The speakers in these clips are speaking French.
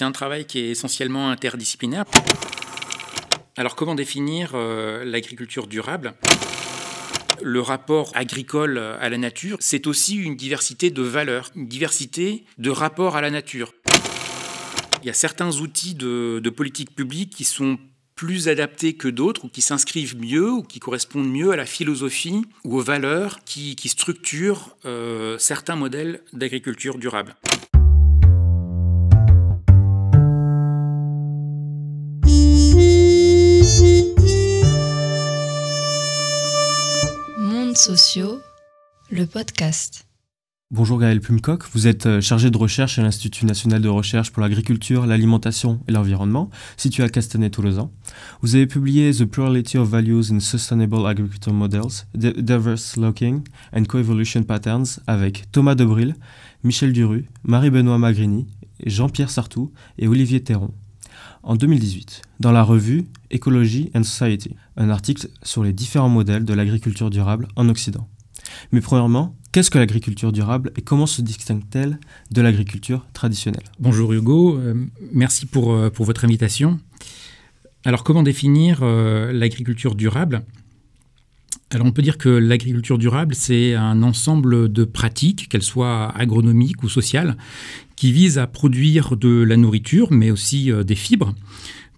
c'est un travail qui est essentiellement interdisciplinaire. Alors comment définir euh, l'agriculture durable? Le rapport agricole à la nature, c'est aussi une diversité de valeurs, une diversité de rapports à la nature. Il y a certains outils de, politique publique qui sont plus adaptés que d'autres, ou qui s'inscrivent mieux, ou qui correspondent mieux à la philosophie ou aux valeurs qui, structurent euh, certains modèles d'agriculture durable. Sociaux, le podcast. Bonjour Gaël Plumcock, vous êtes euh, chargé de recherche à l'Institut national de recherche pour l'agriculture, l'alimentation et l'environnement, situé à Castanet-Tolosan. Vous avez publié The Plurality of Values in Sustainable Agricultural Models, Diverse Looking and Coevolution Patterns avec Thomas Debril, Michel Duru, Marie-Benoît Magrini, Jean-Pierre Sartou et Olivier Théron en 2018 dans la revue Ecology and Society, un article sur les différents modèles de l'agriculture durable en Occident. Mais premièrement, qu'est-ce que l'agriculture durable et comment se distingue-t-elle de l'agriculture traditionnelle? Bonjour Hugo, euh, merci pour, euh, pour, votre invitation. Alors comment définir euh, l'agriculture durable? Alors on peut dire que l'agriculture durable, c'est un ensemble de pratiques, qu'elles soient agronomiques ou sociales, qui visent à produire de la nourriture, mais aussi euh, des fibres,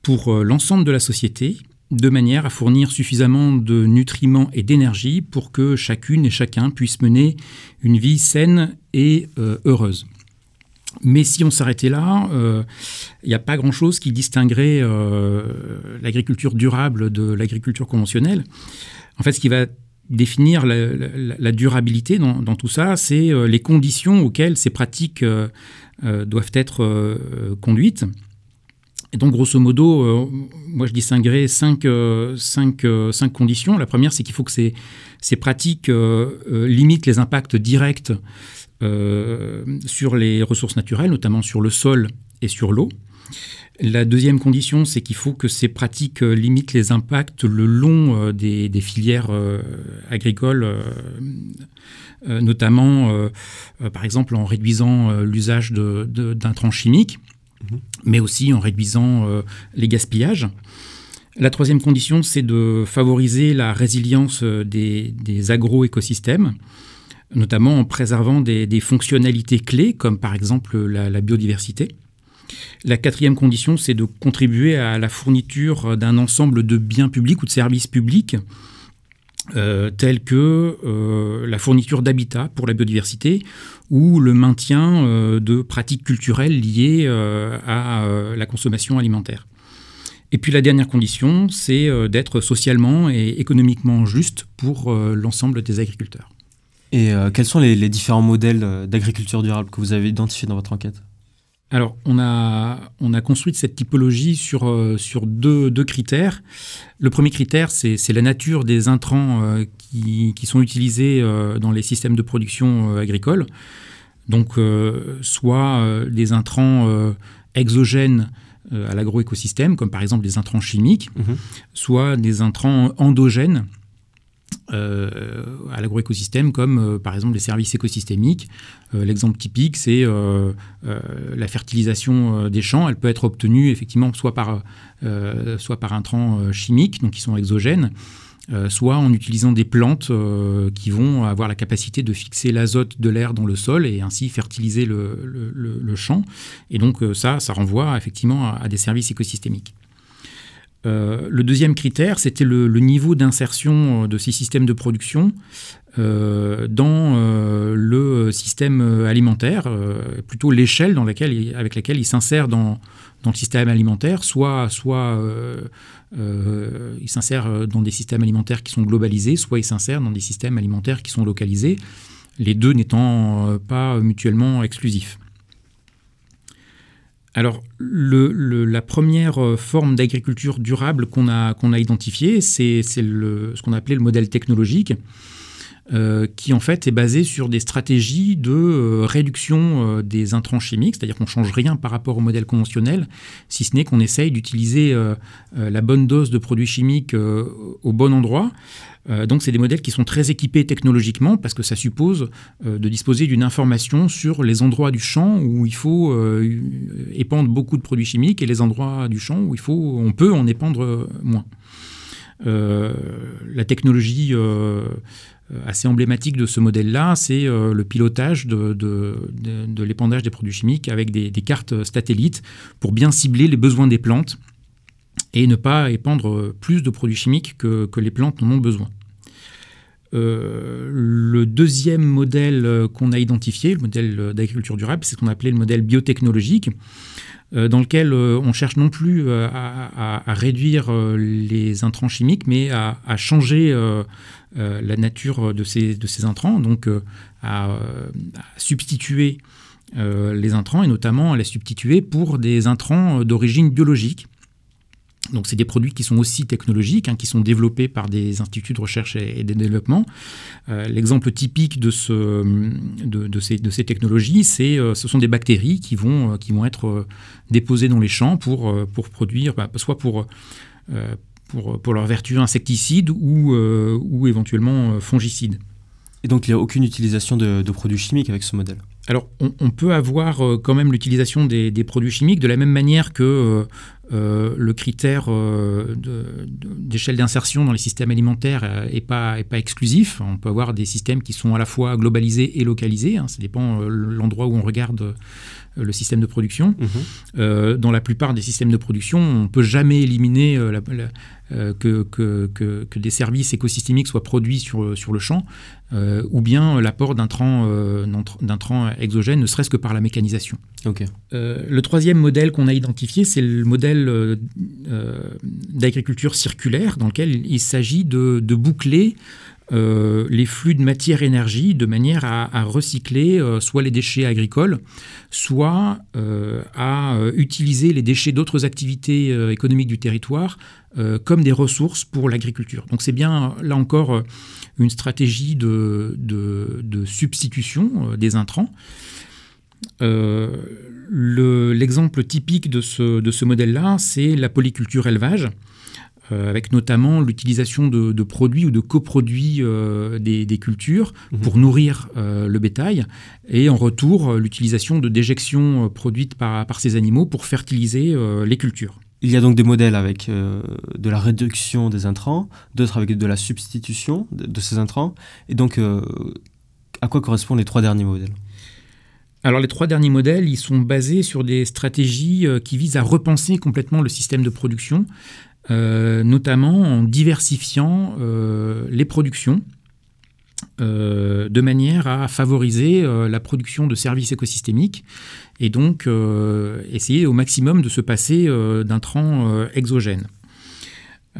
pour euh, l'ensemble de la société, de manière à fournir suffisamment de nutriments et d'énergie pour que chacune et chacun puisse mener une vie saine et euh, heureuse. Mais si on s'arrêtait là, il n'y a pas grand-chose qui distinguerait l'agriculture durable de l'agriculture conventionnelle. En fait, ce qui va définir la, durabilité dans, tout ça, c'est euh, les conditions auxquelles ces pratiques euh, euh, doivent être conduites. Et donc, grosso modo, moi, je distinguerais cinq, cinq, cinq conditions. La première, c'est qu'il faut que ces, ces pratiques limitent les impacts directs sur les ressources naturelles, notamment sur le sol et sur l'eau. La deuxième condition, c'est qu'il faut que ces pratiques euh, limitent les impacts le long euh, des, filières euh, agricoles, notamment, par exemple, en réduisant l'usage d'intrants chimiques, mhm. mais aussi en réduisant les gaspillages. La troisième condition, c'est de favoriser la résilience des, des agroécosystèmes, notamment en préservant des, fonctionnalités clés, comme par exemple la biodiversité. La quatrième condition, c'est de contribuer à la fourniture d'un ensemble de biens publics ou de services publics, euh, tels que euh, la fourniture d'habitat pour la biodiversité ou le maintien euh, de pratiques culturelles liées à la consommation alimentaire. Et puis la dernière condition, c'est d'être socialement et économiquement juste pour l'ensemble des agriculteurs. Et quels sont les différents modèles d'agriculture durable que vous avez identifiés dans votre enquête? Alors, on a, on a construit cette typologie sur, euh, sur deux, deux, critères. Le premier critère, c'est la nature des intrants euh, qui, qui, sont utilisés euh, dans les systèmes de production agricole. Donc, soit des intrants exogènes à l'agroécosystème, comme par exemple des intrants chimiques, mhm. soit des intrants endogènes euh, à l'agroécosystème, comme euh, par exemple les services écosystémiques. Euh, l'exemple typique, c'est la fertilisation des champs. Elle peut être obtenue effectivement soit par, soit par intrants chimiques, donc qui sont exogènes, soit en utilisant des plantes qui vont avoir la capacité de fixer l'azote de l'air dans le sol et ainsi fertiliser le, champ. Et donc ça, ça renvoie effectivement à des services écosystémiques. Euh, le deuxième critère, c'était le, niveau d'insertion euh, de ces systèmes de production euh, dans le système alimentaire, plutôt l'échelle avec laquelle il s'insère dans, le système alimentaire, soit, soit il s'insère dans des systèmes alimentaires qui sont globalisés, soit il s'insère dans des systèmes alimentaires qui sont localisés, les deux n'étant pas mutuellement exclusifs. Alors, la première euh, forme d'agriculture durable qu'on a, qu'on a identifiée, c'est ce qu'on a appelé le modèle technologique. Qui en fait est basé sur des stratégies de réduction des intrants chimiques, c'est-à-dire qu'on ne change rien par rapport au modèle conventionnel, si ce n'est qu'on essaye d'utiliser la bonne dose de produits chimiques au bon endroit. Euh, donc c'est des modèles qui sont très équipés technologiquement parce que ça suppose euh, de disposer d'une information sur les endroits du champ où il faut euh, épandre beaucoup de produits chimiques et les endroits du champ où il faut, on peut en épandre moins. la technologie assez emblématique de ce modèle-là, c'est le pilotage de, l'épandage des produits chimiques avec des, cartes satellites pour bien cibler les besoins des plantes et ne pas épandre plus de produits chimiques que, les plantes en ont besoin. Euh, le deuxième modèle euh, qu'on a identifié, le modèle d'agriculture durable, c'est ce qu'on appelait le modèle biotechnologique, euh, dans lequel on cherche non plus à, réduire les intrants chimiques, mais à, changer la nature de ces, de ces intrants, donc à, substituer les intrants et notamment à les substituer pour des intrants d'origine biologique. Donc, c'est des produits qui sont aussi technologiques, hein, qui sont développés par des instituts de recherche et, de développement. Euh, l'exemple typique de, ce, de, ces, de ces, technologies, c'est, euh, ce sont des bactéries qui vont, euh, qui vont être déposées dans les champs pour, pour produire, bah, soit pour, pour, pour, leur vertu insecticide ou, ou éventuellement fongicide. Et donc, il n'y a aucune utilisation de, produits chimiques avec ce modèle? Alors, on, peut avoir quand même l'utilisation des, des, produits chimiques de la même manière que euh, le critère euh, d'échelle d'insertion dans les systèmes alimentaires n'est pas, est pas exclusif. On peut avoir des systèmes qui sont à la fois globalisés et localisés. Hein. ça dépend euh, l'endroit où on regarde le système de production. Mhm. dans la plupart des systèmes de production, on ne peut jamais éliminer que, que, que, des services écosystémiques soient produits sur, sur le champ, ou bien l'apport d'un tran, exogène, ne serait-ce que par la mécanisation. le troisième modèle qu'on a identifié, c'est le modèle euh, euh, d'agriculture circulaire dans lequel il s'agit de, boucler euh, les flux de matière-énergie de manière à, recycler soit les déchets agricoles, soit à utiliser les déchets d'autres activités économiques du territoire comme des ressources pour l'agriculture. Donc c'est bien là encore une stratégie de, de substitution des intrants. L'exemple typique de ce, de ce modèle-là, c'est la polyculture élevage, euh, avec notamment l'utilisation de, produits ou de coproduits euh, des, cultures mhm. pour nourrir euh, le bétail, et en retour l'utilisation de déjections produites par, par, ces animaux pour fertiliser les cultures. Il y a donc des modèles avec de la réduction des intrants, d'autres avec de la substitution de, de ces intrants. Et donc, à quoi correspondent les trois derniers modèles? Alors les trois derniers modèles, ils sont basés sur des stratégies euh, qui visent à repenser complètement le système de production, euh, notamment en diversifiant euh, les productions de manière à favoriser la production de services écosystémiques et donc essayer au maximum de se passer d'intrants exogènes.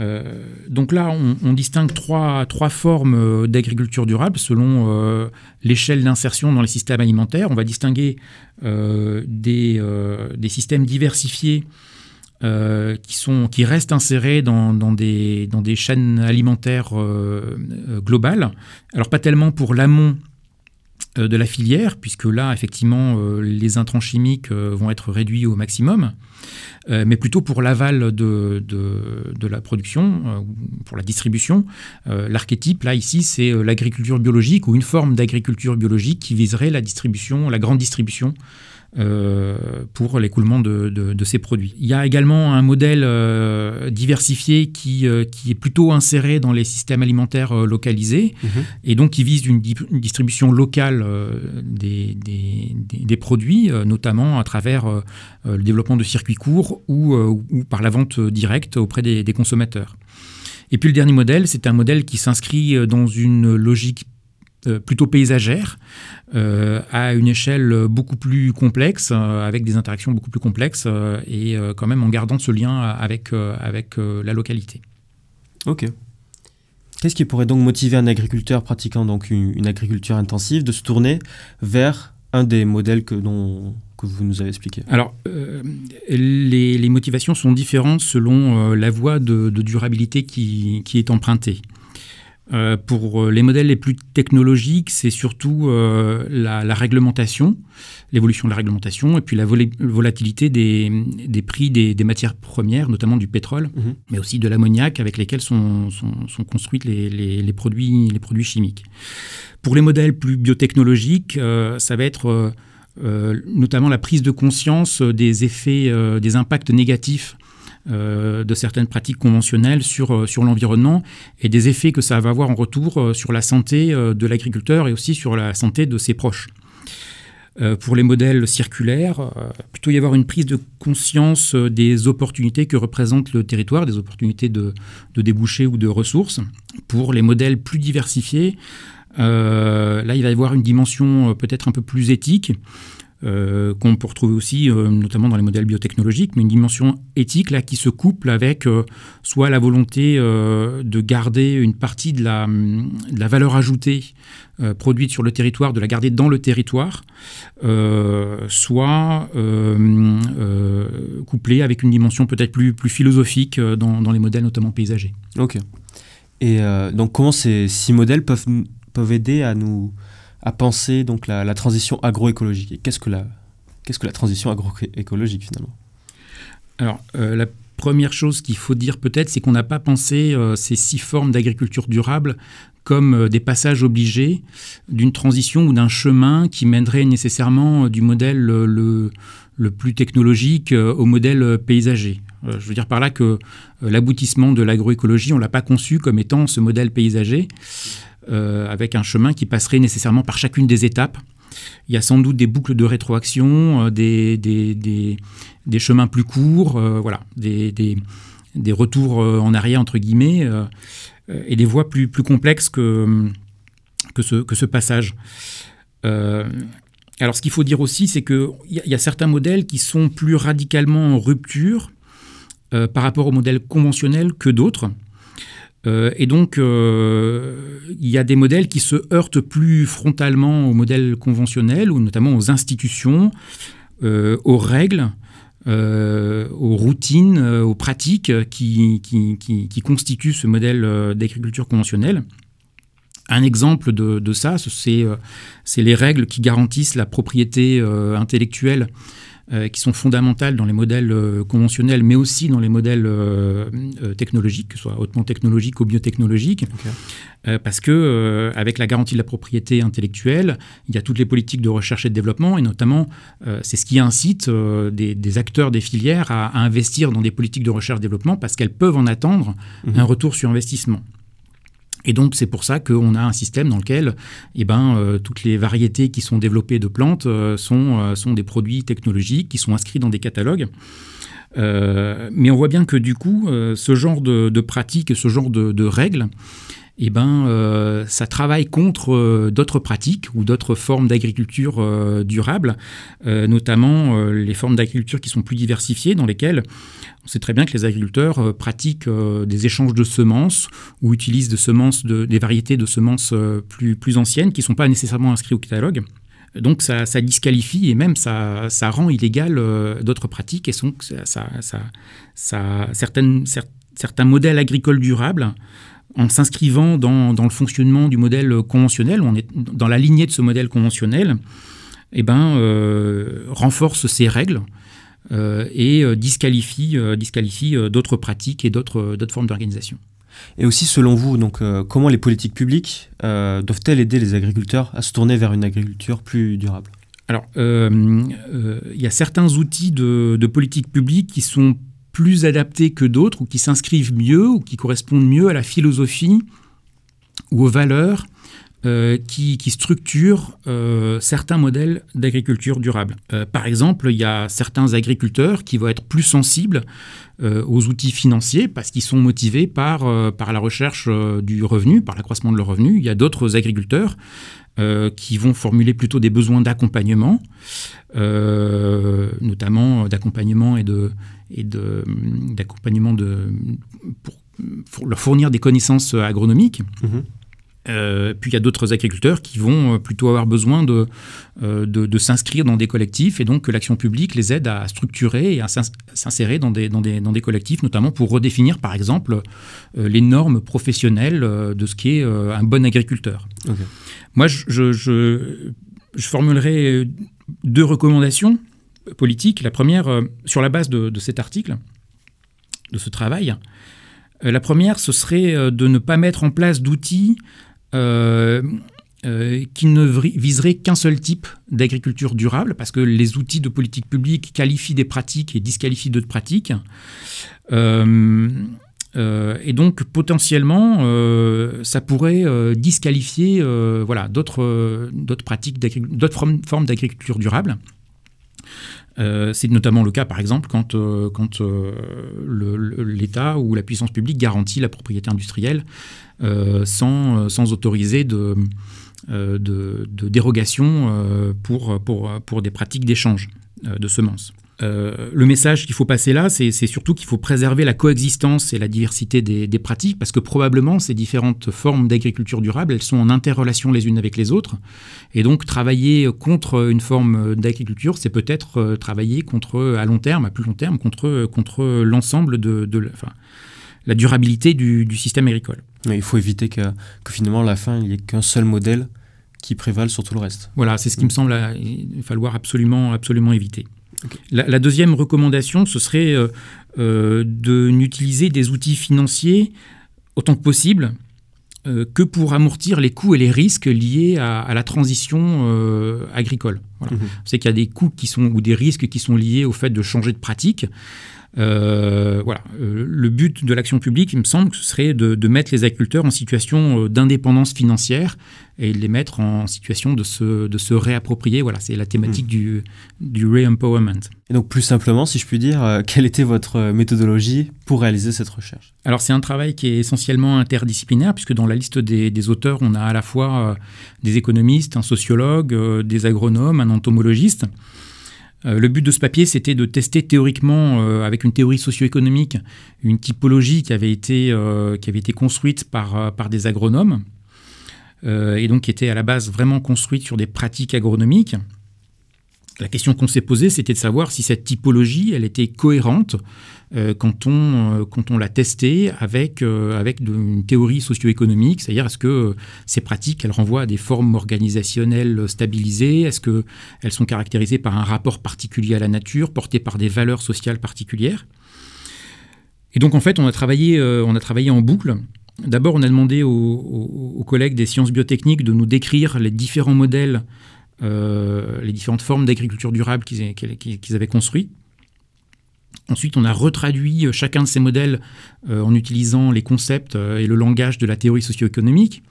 Euh, donc là, on, distingue trois, formes euh, d'agriculture durable selon euh, l'échelle d'insertion dans les systèmes alimentaires. On va distinguer des, systèmes diversifiés qui, restent insérés dans des chaînes alimentaires globales. Alors pas tellement pour l'amont de la filière, puisque là, effectivement, les intrants chimiques vont être réduits au maximum. Euh, mais plutôt pour l'aval de, la production, euh, pour la distribution. Euh, l'archétype, là, ici, c'est l'agriculture biologique ou une forme d'agriculture biologique qui viserait la distribution, la grande distribution euh, pour l'écoulement de, ces produits. Il y a également un modèle euh, diversifié qui, euh, qui est plutôt inséré dans les systèmes alimentaires localisés mhm. et donc qui vise une, distribution locale des, des, produits, notamment à travers le développement de circuits courts ou, ou par la vente directe auprès des, consommateurs. Et puis le dernier modèle, c'est un modèle qui s'inscrit dans une logique euh, plutôt paysagère, euh, à une échelle beaucoup plus complexe, euh, avec des interactions beaucoup plus complexes, et quand même en gardant ce lien avec, avec la localité. Ok. Qu'est-ce qui pourrait donc motiver un agriculteur pratiquant donc une, agriculture intensive de se tourner vers un des modèles que, dont, que vous nous avez expliqué? Alors, les, les, motivations sont différentes selon la voie de, de durabilité qui, qui, est empruntée. Euh, pour les modèles les plus technologiques, c'est surtout euh, la, réglementation, l'évolution de la réglementation, et puis la volatilité des, prix des, matières premières, notamment du pétrole, mhm. mais aussi de l'ammoniac avec lesquels sont, sont, construits les, produits, les produits chimiques. Pour les modèles plus biotechnologiques, euh, ça va être notamment la prise de conscience des effets, des impacts négatifs euh, de certaines pratiques conventionnelles sur, euh, sur l'environnement et des effets que ça va avoir en retour euh, sur la santé de l'agriculteur et aussi sur la santé de ses proches. pour les modèles circulaires, plutôt y avoir une prise de conscience des opportunités que représente le territoire, des opportunités de, de débouchés ou de ressources. Pour les modèles plus diversifiés, là, il va y avoir une dimension peut-être un peu plus éthique. Euh, qu'on peut retrouver aussi, euh, notamment dans les modèles biotechnologiques, mais une dimension éthique là qui se couple avec euh, soit la volonté de garder une partie de la, valeur ajoutée produite sur le territoire, de la garder dans le territoire, soit couplée avec une dimension peut-être plus, plus philosophique dans, dans, les modèles notamment paysagers. Ok. Et donc comment ces six modèles peuvent, peuvent aider à nous à penser donc la, transition agroécologique. Et qu'est-ce que la, qu'est-ce que la transition agroécologique finalement? Alors, euh, la première chose qu'il faut dire peut-être, c'est qu'on n'a pas pensé euh, ces six formes d'agriculture durable comme euh, des passages obligés d'une transition ou d'un chemin qui mènerait nécessairement du modèle le, le plus technologique au modèle paysager. Je veux dire par là que l'aboutissement de l'agroécologie, on ne l'a pas conçu comme étant ce modèle paysager. Euh, avec un chemin qui passerait nécessairement par chacune des étapes. Il y a sans doute des boucles de rétroaction, euh, des, des, chemins plus courts, euh, voilà, des, des, retours en arrière, entre guillemets, et des voies plus, plus complexes que, que, ce, que ce passage. alors, ce qu'il faut dire aussi, c'est qu'il y, y, a certains modèles qui sont plus radicalement en rupture par rapport au modèle conventionnel que d'autres. Euh, et donc, euh, il y a des modèles qui se heurtent plus frontalement aux modèles conventionnels, ou notamment aux institutions, euh, aux règles, aux routines, aux pratiques qui, qui, constituent ce modèle d'agriculture conventionnelle. Un exemple de, de ça, c'est les règles qui garantissent la propriété intellectuelle qui sont fondamentales dans les modèles euh, conventionnels, mais aussi dans les modèles euh, technologiques, que ce soit hautement technologiques ou biotechnologiques. parce que avec la garantie de la propriété intellectuelle, il y a toutes les politiques de recherche et de développement, et notamment c'est ce qui incite des, acteurs des filières à, investir dans des politiques de recherche et développement parce qu'elles peuvent en attendre mhm. un retour sur investissement. Et donc c'est pour ça qu'on a un système dans lequel eh ben, euh, toutes les variétés qui sont développées de plantes euh, sont, euh, sont des produits technologiques qui sont inscrits dans des catalogues. mais on voit bien que du coup, ce genre de, de pratiques ce genre de règles, eh ben, euh, ça travaille contre euh, d'autres pratiques ou d'autres formes d'agriculture euh, durable, notamment les formes d'agriculture qui sont plus diversifiées, dans lesquelles on sait très bien que les agriculteurs pratiquent des échanges de semences ou utilisent des, semences des variétés de semences plus, plus anciennes qui ne sont pas nécessairement inscrites au catalogue. Donc ça, disqualifie et même ça, ça rend illégal d'autres pratiques et donc ça, ça, certaines, certains modèles agricoles durables en s'inscrivant dans, le fonctionnement du modèle conventionnel, on est dans la lignée de ce modèle conventionnel, eh ben, euh, renforce ces règles euh, et euh, disqualifie, disqualifie d'autres pratiques et d'autres formes d'organisation. Et aussi, selon vous, donc, comment les politiques publiques doivent-elles aider les agriculteurs à se tourner vers une agriculture plus durable? Alors, il y a certains outils de, de politique publique qui sont plus adaptés que d'autres ou qui s'inscrivent mieux ou qui correspondent mieux à la philosophie ou aux valeurs euh, qui, structurent euh, certains modèles d'agriculture durable. Euh, par exemple, il y a certains agriculteurs qui vont être plus sensibles aux outils financiers parce qu'ils sont motivés par, par la recherche du revenu, par l'accroissement de leur revenu. Il y a d'autres agriculteurs qui vont formuler plutôt des besoins d'accompagnement, notamment d'accompagnement et de, d'accompagnement pour, leur fournir des connaissances agronomiques. Mhm. Euh, puis il y a d'autres agriculteurs qui vont euh, plutôt avoir besoin de, euh, de, s'inscrire dans des collectifs et donc que l'action publique les aide à structurer et à s'insérer dans des, dans, des, dans des, collectifs, notamment pour redéfinir par exemple les normes professionnelles de ce qui est un bon agriculteur. Moi, je, je, je, je, formulerai deux recommandations politiques. La première, sur la base de, de cet article, de ce travail, la première, ce serait de ne pas mettre en place d'outils euh, euh, qui ne viserait qu'un seul type d'agriculture durable, parce que les outils de politique publique qualifient des pratiques et disqualifient d'autres pratiques. Euh, et donc potentiellement, ça pourrait disqualifier voilà, d'autres pratiques, d'autres formes d'agriculture durable. c'est notamment le cas, par exemple, quand, quand l'État ou la puissance publique garantit la propriété industrielle sans, euh, sans, autoriser de, euh, dérogation pour, des pratiques d'échange de semences. le message qu'il faut passer là, c'est surtout qu'il faut préserver la coexistence et la diversité des, pratiques, parce que probablement ces différentes formes d'agriculture durable, elles sont en interrelation les unes avec les autres. Et donc travailler contre une forme d'agriculture, c'est peut-être travailler contre, à long terme, à plus long terme, contre, l'ensemble de, la durabilité du, du système agricole il faut éviter que, finalement, à la fin, il n'y ait qu'un seul modèle qui prévale sur tout le reste. Voilà, c'est ce qui me semble il falloir absolument, absolument éviter. La, deuxième recommandation, ce serait euh, euh, de n'utiliser des outils financiers autant que possible euh, que pour amortir les coûts et les risques liés à, la transition agricole. Voilà. Mhm. On sait qu'il y a des coûts qui sont, ou des risques qui sont liés au fait de changer de pratique. Euh, voilà. Euh, le but de l'action publique, il me semble, ce serait de, mettre les agriculteurs en situation euh, d'indépendance financière et de les mettre en situation de se, de se réapproprier. Voilà, c'est la thématique hmm. du, du re-empowerment. Et donc, plus simplement, si je puis dire, quelle était votre méthodologie pour réaliser cette recherche? Alors, c'est un travail qui est essentiellement interdisciplinaire, puisque dans la liste des, des auteurs, on a à la fois des économistes, un sociologue, des agronomes, un entomologiste. Euh, le but de ce papier, c'était de tester théoriquement, euh, avec une théorie socio-économique, une typologie qui avait été, euh, construite par, des agronomes, et donc qui était à la base vraiment construite sur des pratiques agronomiques. La question qu'on s'est posée, c'était de savoir si cette typologie, elle était cohérente quand on, euh, quand on l'a testé avec, euh, une théorie socio-économique, c'est-à-dire est-ce que ces pratiques, elles renvoient à des formes organisationnelles stabilisées, est-ce qu'elles sont caractérisées par un rapport particulier à la nature, porté par des valeurs sociales particulières? Et donc en fait, on a travaillé, on a travaillé en boucle. D'abord, on a demandé aux, collègues des sciences biotechniques de nous décrire les différents modèles, les différentes formes d'agriculture durable qu'ils avaient construits. Ensuite, on a retraduit euh, chacun de ces modèles euh, en utilisant les concepts euh, et le langage de la théorie socio-économique.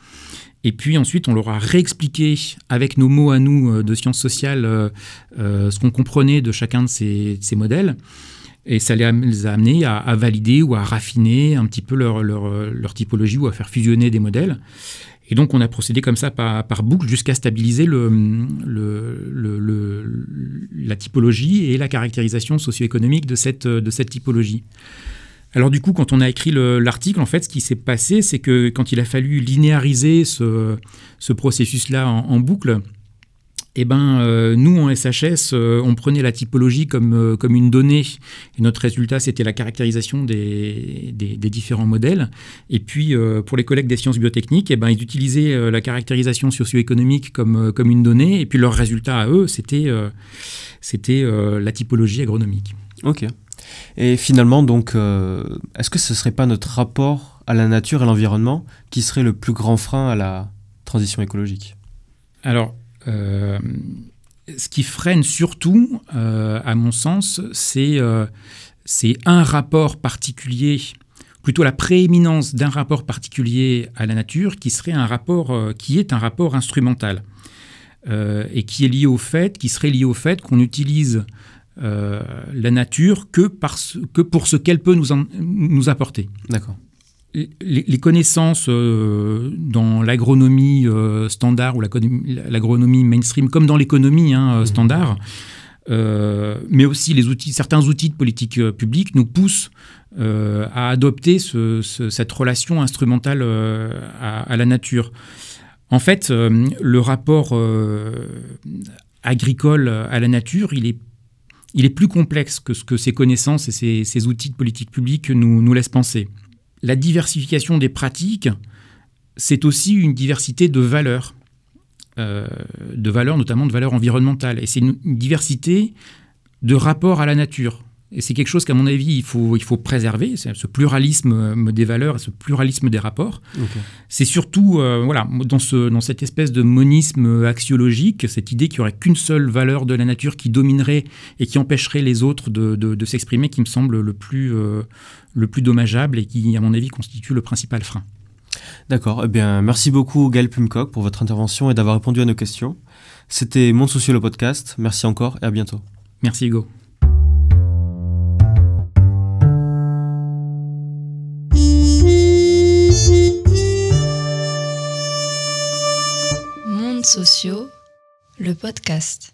Et puis ensuite, on leur a réexpliqué avec nos mots à nous de sciences sociales ce qu'on comprenait de chacun de ces, modèles. Et ça les a, amenés à, valider ou à raffiner un petit peu leur, leur, typologie ou à faire fusionner des modèles. Et donc, on a procédé comme ça par, boucle jusqu'à stabiliser la typologie et la caractérisation socio-économique de cette, typologie. Alors du coup, quand on a écrit l'article, en fait, ce qui s'est passé, c'est que quand il a fallu linéariser ce, ce processus-là en, boucle, eh ben, euh, nous, en SHS, euh, on prenait la typologie comme, euh, comme une donnée. Et notre résultat, c'était la caractérisation des, des, différents modèles. Et puis, pour les collègues des sciences biotechniques, eh ben, ils utilisaient la caractérisation socio-économique comme, comme une donnée. Et puis, leur résultat à eux, c'était c'était la typologie agronomique. OK. Et finalement, donc, est-ce que ce ne serait pas notre rapport à la nature et à l'environnement qui serait le plus grand frein à la transition écologique? Alors, ce qui freine surtout, euh, à mon sens, euh, c'est un rapport particulier, plutôt la prééminence d'un rapport particulier à la nature, qui serait un rapport, qui est un rapport instrumental et qui est lié au fait, qui serait lié au fait qu'on utilise la nature que, parce, que pour ce qu'elle peut nous, nous apporter. D'accord les, connaissances euh, dans l'agronomie euh, standard ou l'agronomie mainstream, comme dans l'économie hein, euh, mmh. standard, mais aussi les outils, certains outils de politique publique nous poussent à adopter cette relation instrumentale à, la nature. En fait, le rapport agricole à la nature, il est, il est plus complexe que ce que ces connaissances et ces, ces outils de politique publique nous, nous laissent penser. La diversification des pratiques, c'est aussi une diversité de valeurs, euh, de valeurs notamment de valeurs environnementales. Et c'est une, diversité de rapports à la nature. Et c'est quelque chose qu'à mon avis, il faut, il faut préserver, ce pluralisme euh, des valeurs et ce pluralisme des rapports. C'est surtout, euh, voilà, dans, ce, dans cette espèce de monisme axiologique, cette idée qu'il n'y aurait qu'une seule valeur de la nature qui dominerait et qui empêcherait les autres de, de, s'exprimer, qui me semble le plus, le plus dommageable et qui, à mon avis, constitue le principal frein. D'accord. Eh bien, merci beaucoup Gaël Plumcock pour votre intervention et d'avoir répondu à nos questions. C'était Monde Social le podcast. Merci encore et à bientôt. Merci Hugo. Sociaux, le podcast.